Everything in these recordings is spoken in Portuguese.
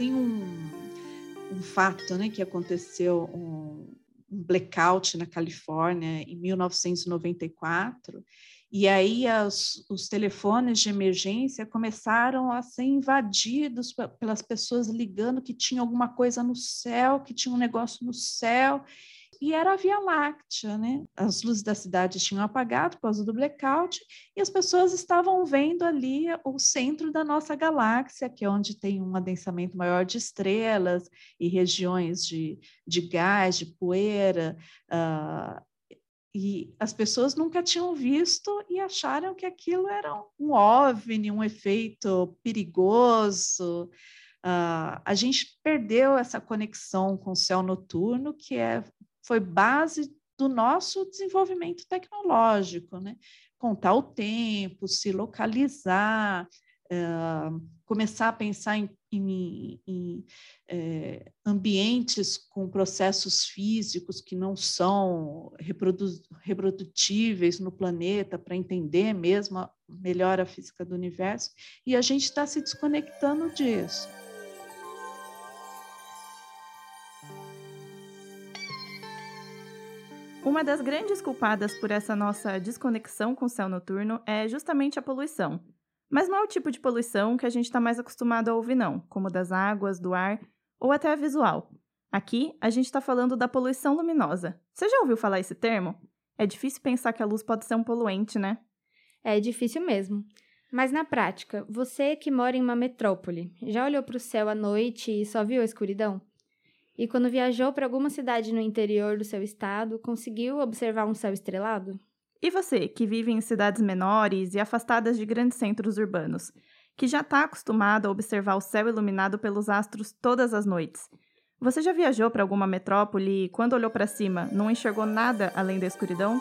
tem um, um fato né, que aconteceu, um, um blackout na Califórnia em 1994, e aí as, os telefones de emergência começaram a ser invadidos pelas pessoas ligando que tinha alguma coisa no céu, que tinha um negócio no céu, e era a Via Láctea, né? As luzes da cidade tinham apagado por causa do blackout e as pessoas estavam vendo ali o centro da nossa galáxia, que é onde tem um adensamento maior de estrelas e regiões de, de gás, de poeira. Uh, e as pessoas nunca tinham visto e acharam que aquilo era um OVNI, um efeito perigoso. Uh, a gente perdeu essa conexão com o céu noturno, que é foi base do nosso desenvolvimento tecnológico, né? Contar o tempo, se localizar, uh, começar a pensar em, em, em eh, ambientes com processos físicos que não são reprodu reprodutíveis no planeta para entender mesmo a, melhor a física do universo, e a gente está se desconectando disso. Uma das grandes culpadas por essa nossa desconexão com o céu noturno é justamente a poluição. Mas não é o tipo de poluição que a gente está mais acostumado a ouvir, não, como das águas, do ar ou até a visual. Aqui, a gente está falando da poluição luminosa. Você já ouviu falar esse termo? É difícil pensar que a luz pode ser um poluente, né? É difícil mesmo. Mas na prática, você que mora em uma metrópole, já olhou para o céu à noite e só viu a escuridão? E quando viajou para alguma cidade no interior do seu estado, conseguiu observar um céu estrelado? E você, que vive em cidades menores e afastadas de grandes centros urbanos, que já está acostumado a observar o céu iluminado pelos astros todas as noites. Você já viajou para alguma metrópole e, quando olhou para cima, não enxergou nada além da escuridão?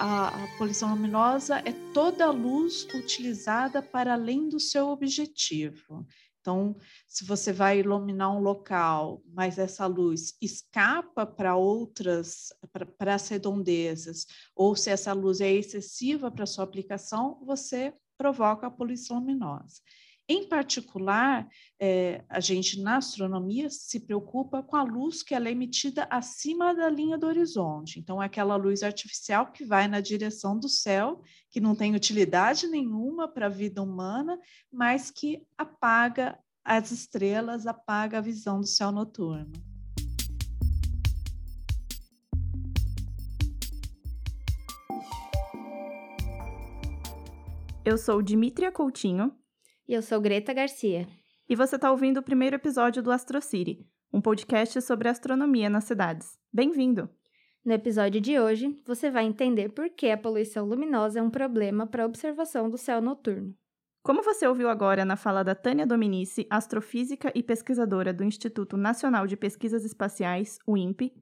A, a, poluição luminosa é toda a luz utilizada para além do seu objetivo. Então, se você vai iluminar um local, mas essa luz escapa para outras, para as redondezas, ou se essa luz é excessiva para sua aplicação, você provoca a poluição luminosa. Em particular, é, a gente na astronomia se preocupa com a luz que ela é emitida acima da linha do horizonte. Então, é aquela luz artificial que vai na direção do céu, que não tem utilidade nenhuma para a vida humana, mas que apaga as estrelas, apaga a visão do céu noturno. Eu sou Dimitria Coutinho e eu sou Greta Garcia. E você está ouvindo o primeiro episódio do AstroCity, um podcast sobre astronomia nas cidades. Bem-vindo! No episódio de hoje, você vai entender por que a poluição luminosa é um problema para a observação do céu noturno. Como você ouviu agora na fala da Tânia Dominici, astrofísica e pesquisadora do Instituto Nacional de Pesquisas Espaciais, o INPE,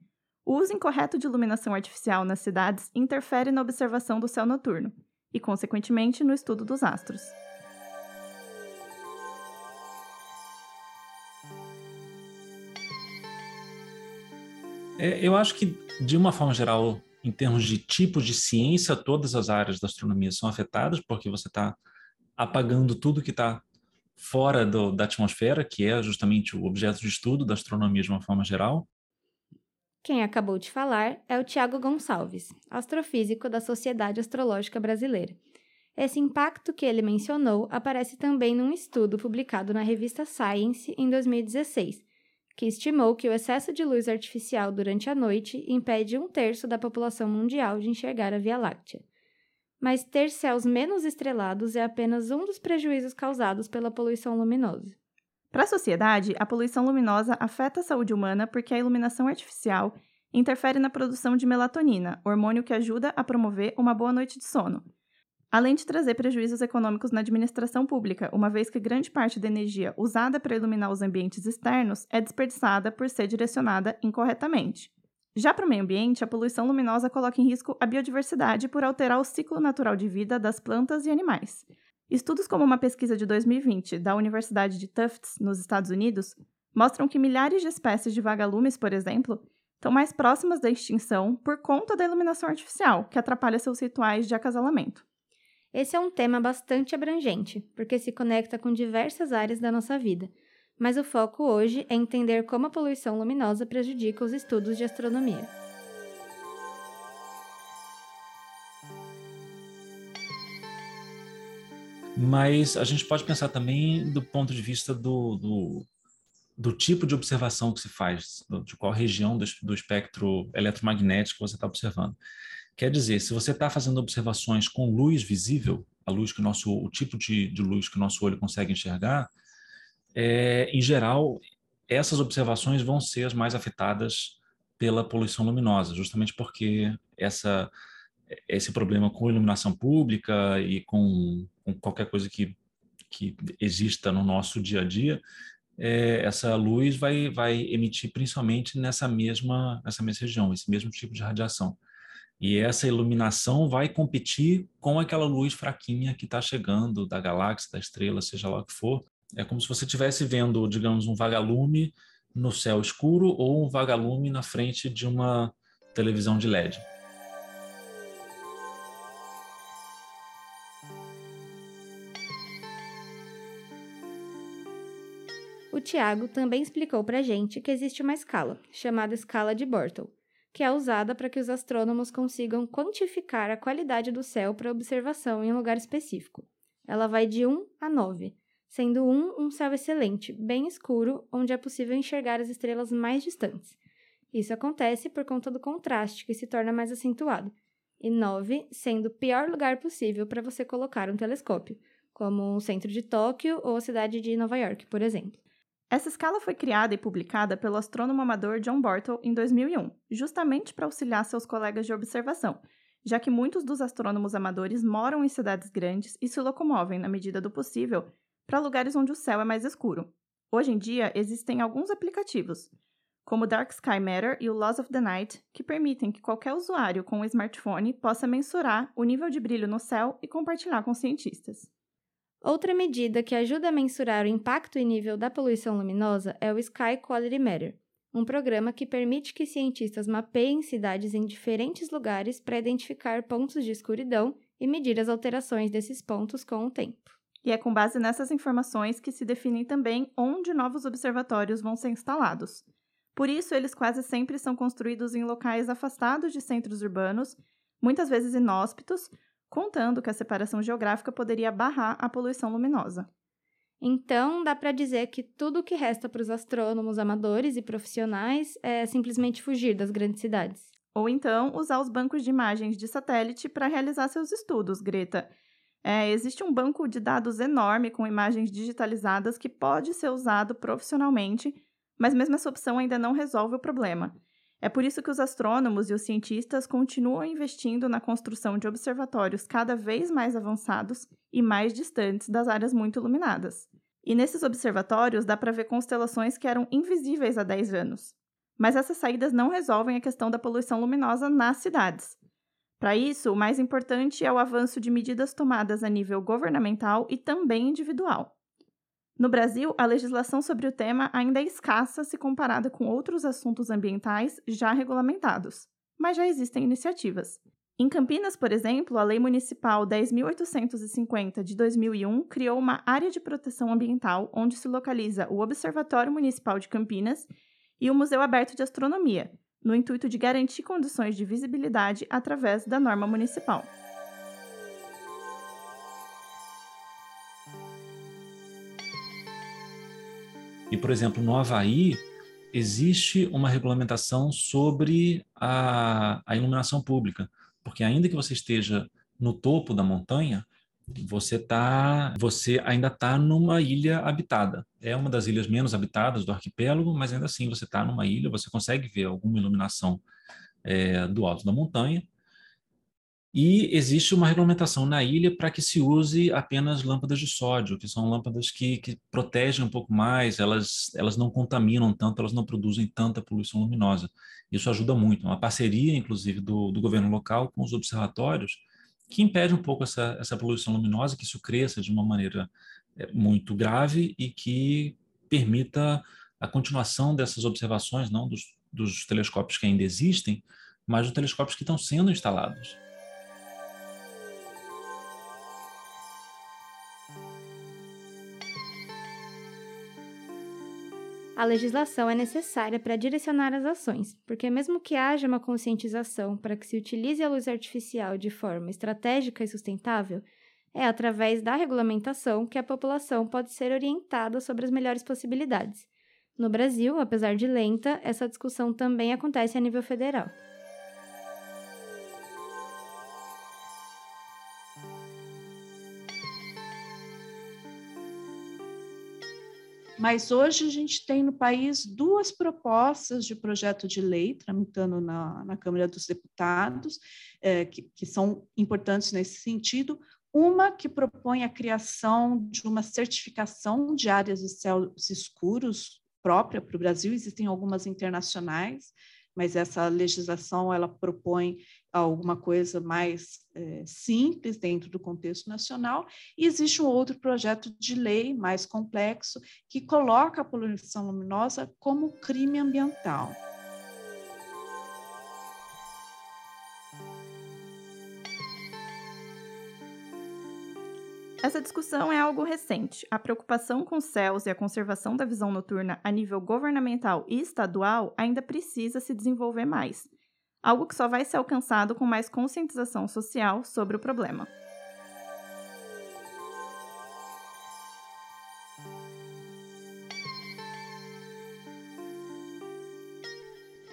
o uso incorreto de iluminação artificial nas cidades interfere na observação do céu noturno e, consequentemente, no estudo dos astros. É, eu acho que, de uma forma geral, em termos de tipo de ciência, todas as áreas da astronomia são afetadas, porque você está apagando tudo que está fora do, da atmosfera, que é justamente o objeto de estudo da astronomia de uma forma geral. Quem acabou de falar é o Tiago Gonçalves, astrofísico da Sociedade Astrológica Brasileira. Esse impacto que ele mencionou aparece também num estudo publicado na revista Science em 2016, que estimou que o excesso de luz artificial durante a noite impede um terço da população mundial de enxergar a Via Láctea. Mas ter céus menos estrelados é apenas um dos prejuízos causados pela poluição luminosa. Para a sociedade, a poluição luminosa afeta a saúde humana porque a iluminação artificial interfere na produção de melatonina, hormônio que ajuda a promover uma boa noite de sono, além de trazer prejuízos econômicos na administração pública, uma vez que grande parte da energia usada para iluminar os ambientes externos é desperdiçada por ser direcionada incorretamente. Já para o meio ambiente, a poluição luminosa coloca em risco a biodiversidade por alterar o ciclo natural de vida das plantas e animais. Estudos como uma pesquisa de 2020 da Universidade de Tufts, nos Estados Unidos, mostram que milhares de espécies de vagalumes, por exemplo, estão mais próximas da extinção por conta da iluminação artificial, que atrapalha seus rituais de acasalamento. Esse é um tema bastante abrangente, porque se conecta com diversas áreas da nossa vida, mas o foco hoje é entender como a poluição luminosa prejudica os estudos de astronomia. Mas a gente pode pensar também do ponto de vista do, do, do tipo de observação que se faz, de qual região do, do espectro eletromagnético você está observando. Quer dizer, se você está fazendo observações com luz visível, a luz que o nosso, o tipo de, de luz que o nosso olho consegue enxergar, é, em geral, essas observações vão ser as mais afetadas pela poluição luminosa, justamente porque essa esse problema com iluminação pública e com, com qualquer coisa que, que exista no nosso dia a dia, é, essa luz vai, vai emitir principalmente nessa mesma, nessa mesma região, esse mesmo tipo de radiação. E essa iluminação vai competir com aquela luz fraquinha que está chegando da galáxia, da estrela, seja lá o que for. É como se você estivesse vendo, digamos, um vagalume no céu escuro ou um vagalume na frente de uma televisão de LED. O Tiago também explicou para gente que existe uma escala, chamada escala de Bortle, que é usada para que os astrônomos consigam quantificar a qualidade do céu para observação em um lugar específico. Ela vai de 1 a 9, sendo 1 um céu excelente, bem escuro, onde é possível enxergar as estrelas mais distantes. Isso acontece por conta do contraste, que se torna mais acentuado, e 9 sendo o pior lugar possível para você colocar um telescópio, como o centro de Tóquio ou a cidade de Nova York, por exemplo. Essa escala foi criada e publicada pelo astrônomo amador John Bortle em 2001, justamente para auxiliar seus colegas de observação, já que muitos dos astrônomos amadores moram em cidades grandes e se locomovem, na medida do possível, para lugares onde o céu é mais escuro. Hoje em dia, existem alguns aplicativos, como o Dark Sky Matter e o Laws of the Night, que permitem que qualquer usuário com um smartphone possa mensurar o nível de brilho no céu e compartilhar com cientistas. Outra medida que ajuda a mensurar o impacto e nível da poluição luminosa é o Sky Quality Matter, um programa que permite que cientistas mapeiem cidades em diferentes lugares para identificar pontos de escuridão e medir as alterações desses pontos com o tempo. E é com base nessas informações que se definem também onde novos observatórios vão ser instalados. Por isso, eles quase sempre são construídos em locais afastados de centros urbanos, muitas vezes inóspitos, contando que a separação geográfica poderia barrar a poluição luminosa. Então, dá para dizer que tudo o que resta para os astrônomos amadores e profissionais é simplesmente fugir das grandes cidades. Ou então usar os bancos de imagens de satélite para realizar seus estudos, Greta. É, existe um banco de dados enorme com imagens digitalizadas que pode ser usado profissionalmente, mas mesmo essa opção ainda não resolve o problema. É por isso que os astrônomos e os cientistas continuam investindo na construção de observatórios cada vez mais avançados e mais distantes das áreas muito iluminadas. E nesses observatórios dá para ver constelações que eram invisíveis há 10 anos. Mas essas saídas não resolvem a questão da poluição luminosa nas cidades. Para isso, o mais importante é o avanço de medidas tomadas a nível governamental e também individual. No Brasil, a legislação sobre o tema ainda é escassa se comparada com outros assuntos ambientais já regulamentados, mas já existem iniciativas. Em Campinas, por exemplo, a Lei Municipal 10.850 de 2001 criou uma área de proteção ambiental onde se localiza o Observatório Municipal de Campinas e o Museu Aberto de Astronomia, no intuito de garantir condições de visibilidade através da norma municipal. E, por exemplo, no Havaí, existe uma regulamentação sobre a, a iluminação pública, porque ainda que você esteja no topo da montanha, você tá, você ainda está numa ilha habitada. É uma das ilhas menos habitadas do arquipélago, mas ainda assim você está numa ilha, você consegue ver alguma iluminação é, do alto da montanha, e existe uma regulamentação na ilha para que se use apenas lâmpadas de sódio, que são lâmpadas que, que protegem um pouco mais, elas, elas não contaminam tanto, elas não produzem tanta poluição luminosa. Isso ajuda muito. É uma parceria, inclusive, do, do governo local com os observatórios, que impede um pouco essa, essa poluição luminosa, que isso cresça de uma maneira é, muito grave e que permita a continuação dessas observações, não dos, dos telescópios que ainda existem, mas dos telescópios que estão sendo instalados. A legislação é necessária para direcionar as ações, porque, mesmo que haja uma conscientização para que se utilize a luz artificial de forma estratégica e sustentável, é através da regulamentação que a população pode ser orientada sobre as melhores possibilidades. No Brasil, apesar de lenta, essa discussão também acontece a nível federal. Mas hoje a gente tem no país duas propostas de projeto de lei tramitando na, na Câmara dos Deputados, é, que, que são importantes nesse sentido. Uma que propõe a criação de uma certificação de áreas de céus escuros própria para o Brasil, existem algumas internacionais, mas essa legislação ela propõe alguma coisa mais é, simples dentro do contexto nacional, e existe um outro projeto de lei mais complexo que coloca a poluição luminosa como crime ambiental. Essa discussão é algo recente. A preocupação com céus e a conservação da visão noturna a nível governamental e estadual ainda precisa se desenvolver mais, algo que só vai ser alcançado com mais conscientização social sobre o problema.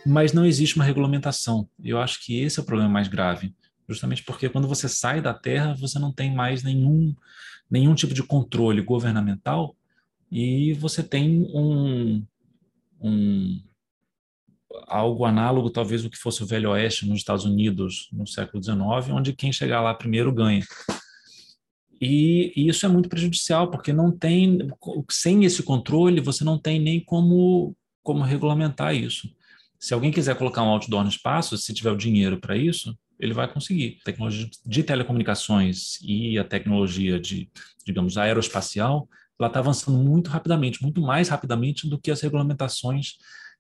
Mas não existe uma regulamentação. Eu acho que esse é o problema mais grave justamente porque quando você sai da terra, você não tem mais nenhum, nenhum tipo de controle governamental e você tem um, um algo análogo talvez o que fosse o Velho Oeste nos Estados Unidos no século XIX, onde quem chegar lá primeiro ganha. E, e, isso é muito prejudicial, porque não tem, sem esse controle, você não tem nem como, como regulamentar isso. Se alguém quiser colocar um outdoor no espaço, se tiver o dinheiro para isso, ele vai conseguir. A tecnologia de telecomunicações e a tecnologia de, digamos, aeroespacial, ela está avançando muito rapidamente, muito mais rapidamente do que as regulamentações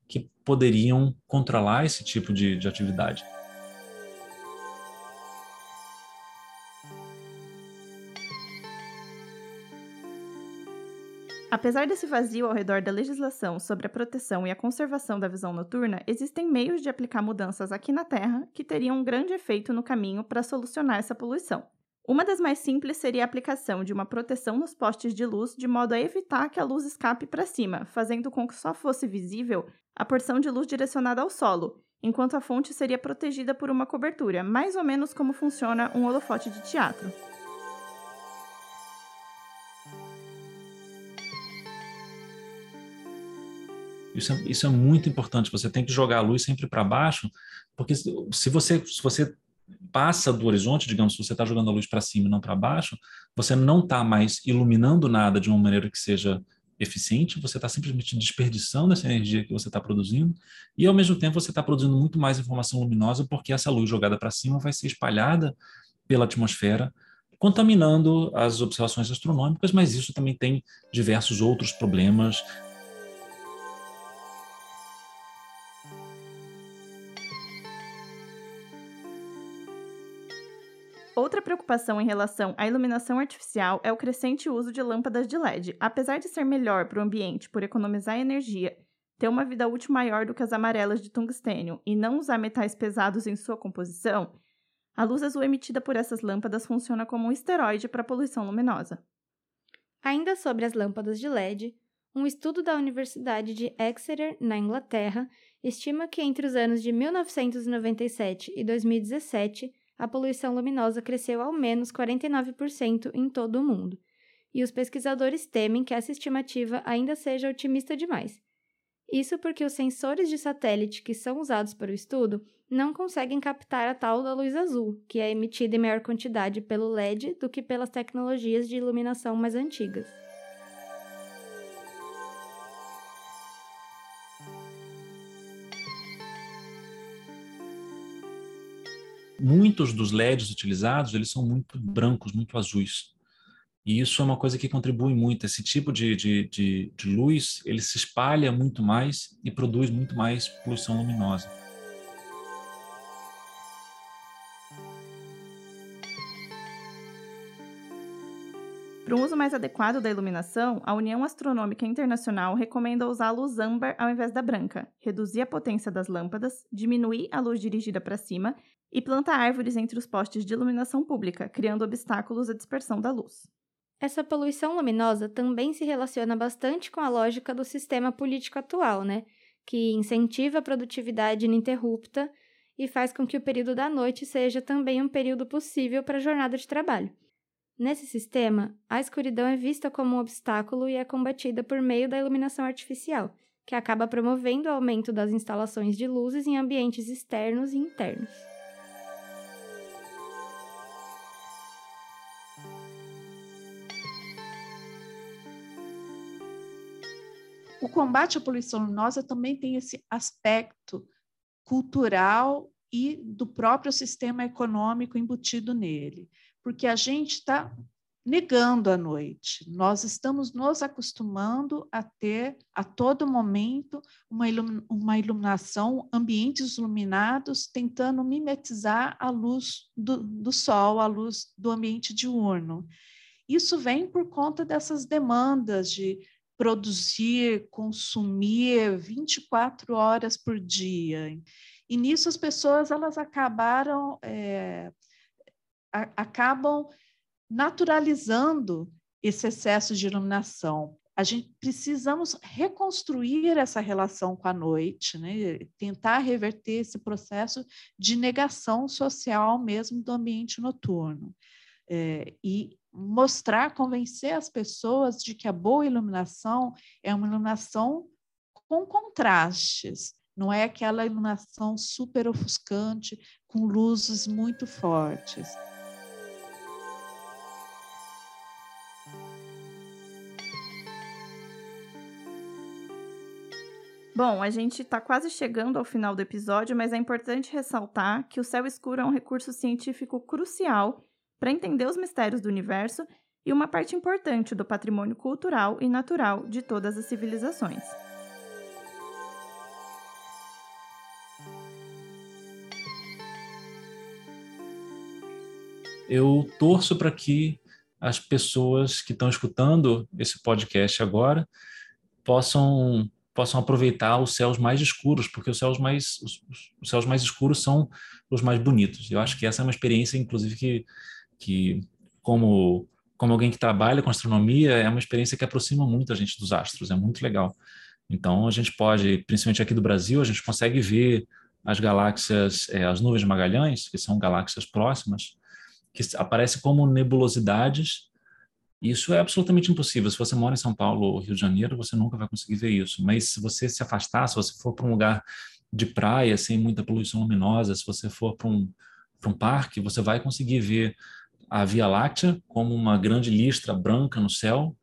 que poderiam controlar esse tipo de, de atividade. Apesar desse vazio ao redor da legislação sobre a proteção e a conservação da visão noturna, existem meios de aplicar mudanças aqui na Terra que teriam um grande efeito no caminho para solucionar essa poluição. Uma das mais simples seria a aplicação de uma proteção nos postes de luz de modo a evitar que a luz escape para cima, fazendo com que só fosse visível a porção de luz direcionada ao solo, enquanto a fonte seria protegida por uma cobertura, mais ou menos como funciona um holofote de teatro. Isso é, isso é muito importante. Você tem que jogar a luz sempre para baixo, porque se você, se você passa do horizonte, digamos, se você está jogando a luz para cima e não para baixo, você não está mais iluminando nada de uma maneira que seja eficiente, você está simplesmente desperdiçando essa energia que você está produzindo, e ao mesmo tempo você está produzindo muito mais informação luminosa, porque essa luz jogada para cima vai ser espalhada pela atmosfera, contaminando as observações astronômicas, mas isso também tem diversos outros problemas preocupação em relação à iluminação artificial é o crescente uso de lâmpadas de LED. Apesar de ser melhor para o ambiente por economizar energia, ter uma vida útil maior do que as amarelas de tungstênio e não usar metais pesados em sua composição, a luz azul emitida por essas lâmpadas funciona como um esteroide para a poluição luminosa. Ainda sobre as lâmpadas de LED, um estudo da Universidade de Exeter, na Inglaterra, estima que entre os anos de 1997 e 2017 a poluição luminosa cresceu ao menos 49% em todo o mundo, e os pesquisadores temem que essa estimativa ainda seja otimista demais. Isso porque os sensores de satélite que são usados para o estudo não conseguem captar a tal da luz azul, que é emitida em maior quantidade pelo LED do que pelas tecnologias de iluminação mais antigas. Muitos dos LEDs utilizados, eles são muito brancos, muito azuis. E isso é uma coisa que contribui muito. Esse tipo de, de, de, de luz, ele se espalha muito mais e produz muito mais poluição luminosa. Para um uso mais adequado da iluminação, a União Astronômica Internacional recomenda usar a luz âmbar ao invés da branca, reduzir a potência das lâmpadas, diminuir a luz dirigida para cima e plantar árvores entre os postes de iluminação pública, criando obstáculos à dispersão da luz. Essa poluição luminosa também se relaciona bastante com a lógica do sistema político atual, né? Que incentiva a produtividade ininterrupta e faz com que o período da noite seja também um período possível para a jornada de trabalho. Nesse sistema, a escuridão é vista como um obstáculo e é combatida por meio da iluminação artificial, que acaba promovendo o aumento das instalações de luzes em ambientes externos e internos. O combate à poluição luminosa também tem esse aspecto cultural e do próprio sistema econômico embutido nele porque a gente está negando a noite. Nós estamos nos acostumando a ter a todo momento uma, ilum uma iluminação, ambientes iluminados, tentando mimetizar a luz do, do sol, a luz do ambiente diurno. Isso vem por conta dessas demandas de produzir, consumir 24 horas por dia. E nisso as pessoas elas acabaram é, a, acabam naturalizando esse excesso de iluminação. A gente precisamos reconstruir essa relação com a noite, né? tentar reverter esse processo de negação social mesmo do ambiente noturno. É, e mostrar, convencer as pessoas de que a boa iluminação é uma iluminação com contrastes, não é aquela iluminação super ofuscante, com luzes muito fortes. Bom, a gente está quase chegando ao final do episódio, mas é importante ressaltar que o céu escuro é um recurso científico crucial para entender os mistérios do universo e uma parte importante do patrimônio cultural e natural de todas as civilizações. Eu torço para que as pessoas que estão escutando esse podcast agora possam possam aproveitar os céus mais escuros, porque os céus mais, os, os, céus mais escuros são os mais bonitos. Eu acho que essa é uma experiência, inclusive, que, que como, como alguém que trabalha com astronomia, é uma experiência que aproxima muito a gente dos astros, é muito legal. Então, a gente pode, principalmente aqui do Brasil, a gente consegue ver as galáxias, é, as nuvens de Magalhães, que são galáxias próximas, que aparecem como nebulosidades isso é absolutamente impossível. Se você mora em São Paulo ou Rio de Janeiro, você nunca vai conseguir ver isso. Mas se você se afastar, se você for para um lugar de praia sem muita poluição luminosa, se você for para um, para um parque, você vai conseguir ver a Via Láctea como uma grande listra branca no céu.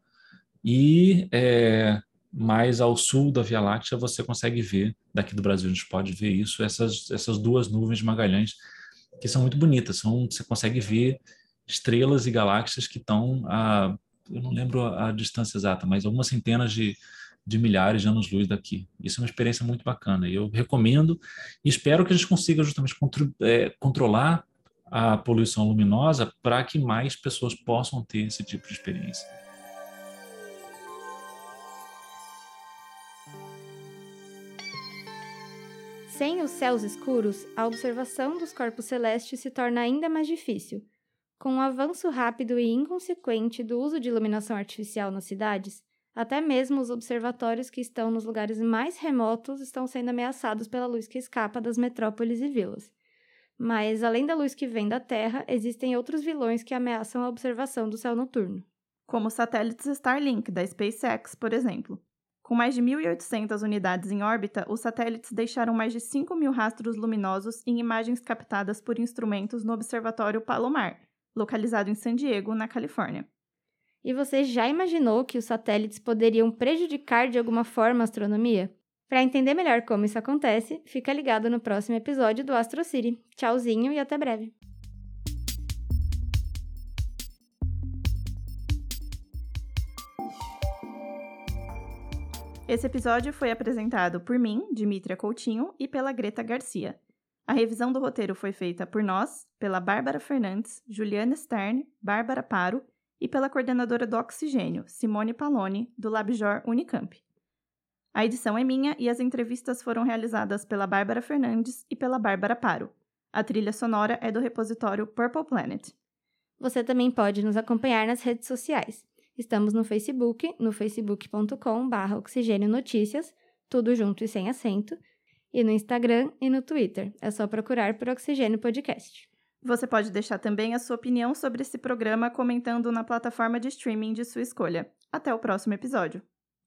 E é, mais ao sul da Via Láctea você consegue ver, daqui do Brasil a gente pode ver isso, essas, essas duas nuvens de Magalhães que são muito bonitas, são, você consegue ver estrelas e galáxias que estão a, eu não lembro a, a distância exata, mas algumas centenas de, de milhares de anos-luz daqui. Isso é uma experiência muito bacana. E eu recomendo e espero que a gente consiga justamente é, controlar a poluição luminosa para que mais pessoas possam ter esse tipo de experiência. Sem os céus escuros, a observação dos corpos celestes se torna ainda mais difícil com o avanço rápido e inconsequente do uso de iluminação artificial nas cidades, até mesmo os observatórios que estão nos lugares mais remotos estão sendo ameaçados pela luz que escapa das metrópoles e vilas. Mas, além da luz que vem da Terra, existem outros vilões que ameaçam a observação do céu noturno. Como os satélites Starlink da SpaceX, por exemplo. Com mais de 1.800 unidades em órbita, os satélites deixaram mais de 5 mil rastros luminosos em imagens captadas por instrumentos no Observatório Palomar, localizado em San Diego, na Califórnia. E você já imaginou que os satélites poderiam prejudicar de alguma forma a astronomia? Para entender melhor como isso acontece, fica ligado no próximo episódio do Astro City. Tchauzinho e até breve. Esse episódio foi apresentado por mim, Dimitra Coutinho, e pela Greta Garcia. A revisão do roteiro foi feita por nós, pela Bárbara Fernandes, Juliana Stern, Bárbara Paro e pela coordenadora do Oxigênio, Simone Paloni, do LabJOR Unicamp. A edição é minha e as entrevistas foram realizadas pela Bárbara Fernandes e pela Bárbara Paro. A trilha sonora é do repositório Purple Planet. Você também pode nos acompanhar nas redes sociais. Estamos no Facebook, no facebook.com.br Oxigênio Notícias, tudo junto e sem acento, e no Instagram e no Twitter. É só procurar por Oxigênio Podcast. Você pode deixar também a sua opinião sobre esse programa comentando na plataforma de streaming de sua escolha. Até o próximo episódio.